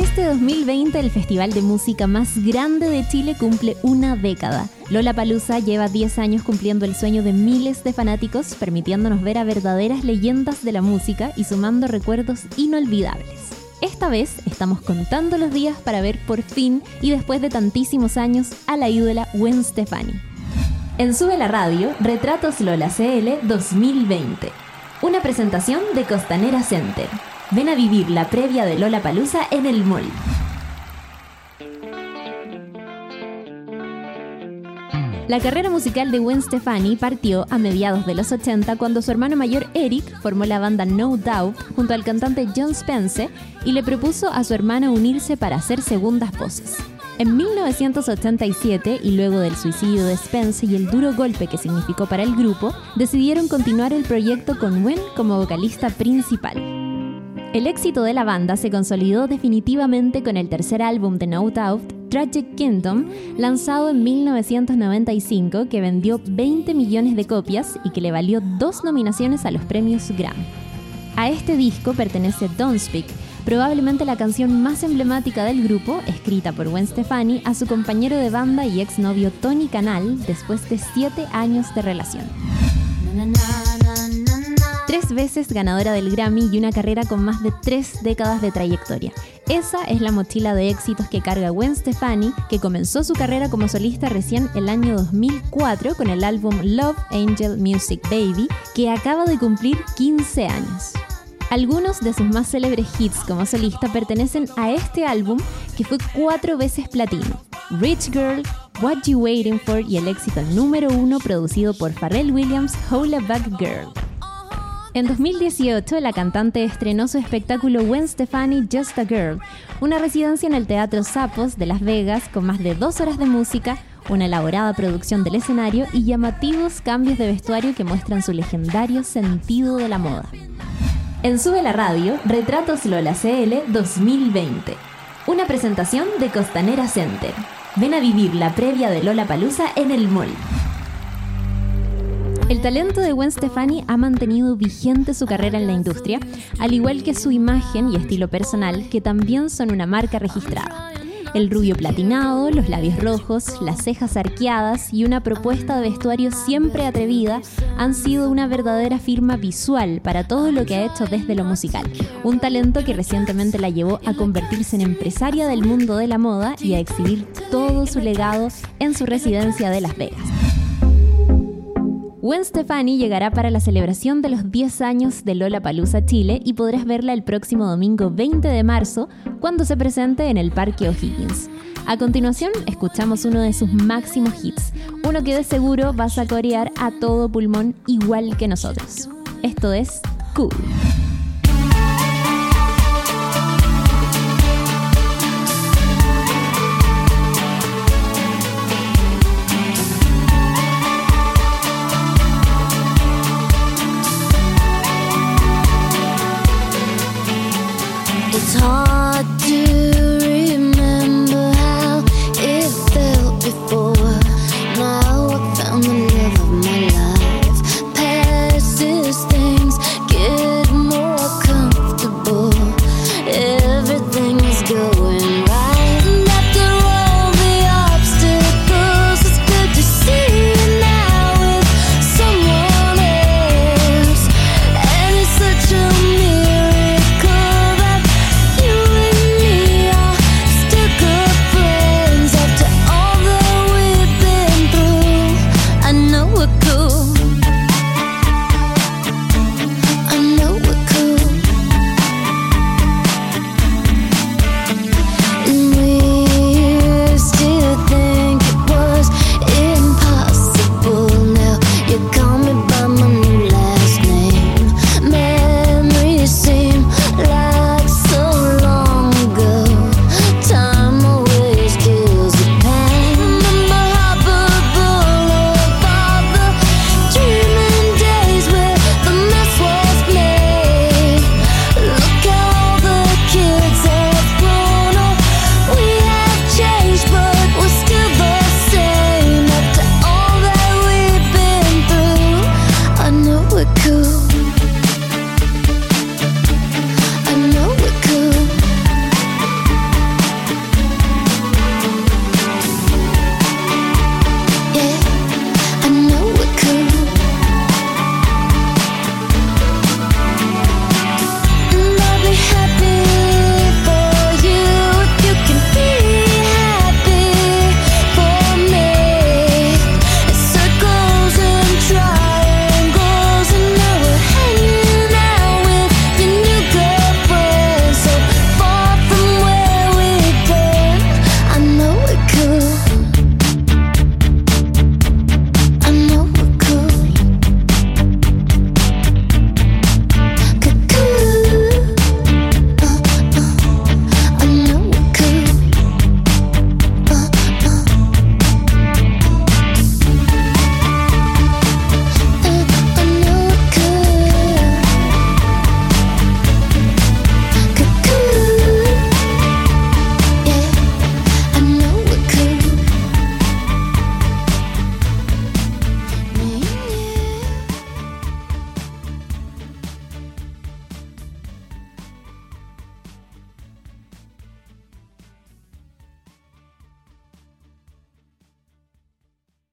Este 2020 el festival de música más grande de Chile cumple una década. Lola Palusa lleva 10 años cumpliendo el sueño de miles de fanáticos, permitiéndonos ver a verdaderas leyendas de la música y sumando recuerdos inolvidables. Esta vez estamos contando los días para ver por fin y después de tantísimos años a la ídola Gwen Stefani. En Sube la Radio, Retratos Lola CL 2020. Una presentación de Costanera Center. Ven a vivir la previa de Lola Palusa en el mall. La carrera musical de Gwen Stefani partió a mediados de los 80 cuando su hermano mayor Eric formó la banda No Doubt junto al cantante John Spence y le propuso a su hermana unirse para hacer segundas voces. En 1987, y luego del suicidio de Spence y el duro golpe que significó para el grupo, decidieron continuar el proyecto con Gwen como vocalista principal. El éxito de la banda se consolidó definitivamente con el tercer álbum de No Doubt, Tragic Kingdom, lanzado en 1995, que vendió 20 millones de copias y que le valió dos nominaciones a los premios Grammy. A este disco pertenece Don't Speak, probablemente la canción más emblemática del grupo, escrita por Gwen Stefani a su compañero de banda y exnovio Tony Canal después de 7 años de relación tres veces ganadora del Grammy y una carrera con más de tres décadas de trayectoria. Esa es la mochila de éxitos que carga Gwen Stefani, que comenzó su carrera como solista recién el año 2004 con el álbum Love Angel Music Baby, que acaba de cumplir 15 años. Algunos de sus más célebres hits como solista pertenecen a este álbum que fue cuatro veces platino. Rich Girl, What You Waiting For y el éxito número uno producido por Pharrell Williams, Hola Back Girl. En 2018, la cantante estrenó su espectáculo When Stefani Just a Girl, una residencia en el Teatro Sapos de Las Vegas con más de dos horas de música, una elaborada producción del escenario y llamativos cambios de vestuario que muestran su legendario sentido de la moda. En Sube la Radio, Retratos Lola CL 2020. Una presentación de Costanera Center. Ven a vivir la previa de Lola Palusa en el mall. El talento de Gwen Stefani ha mantenido vigente su carrera en la industria, al igual que su imagen y estilo personal, que también son una marca registrada. El rubio platinado, los labios rojos, las cejas arqueadas y una propuesta de vestuario siempre atrevida han sido una verdadera firma visual para todo lo que ha hecho desde lo musical. Un talento que recientemente la llevó a convertirse en empresaria del mundo de la moda y a exhibir todo su legado en su residencia de Las Vegas. Gwen Stefani llegará para la celebración de los 10 años de Lola Palusa Chile y podrás verla el próximo domingo 20 de marzo cuando se presente en el Parque O'Higgins. A continuación, escuchamos uno de sus máximos hits, uno que de seguro vas a corear a todo pulmón igual que nosotros. Esto es Cool. would do.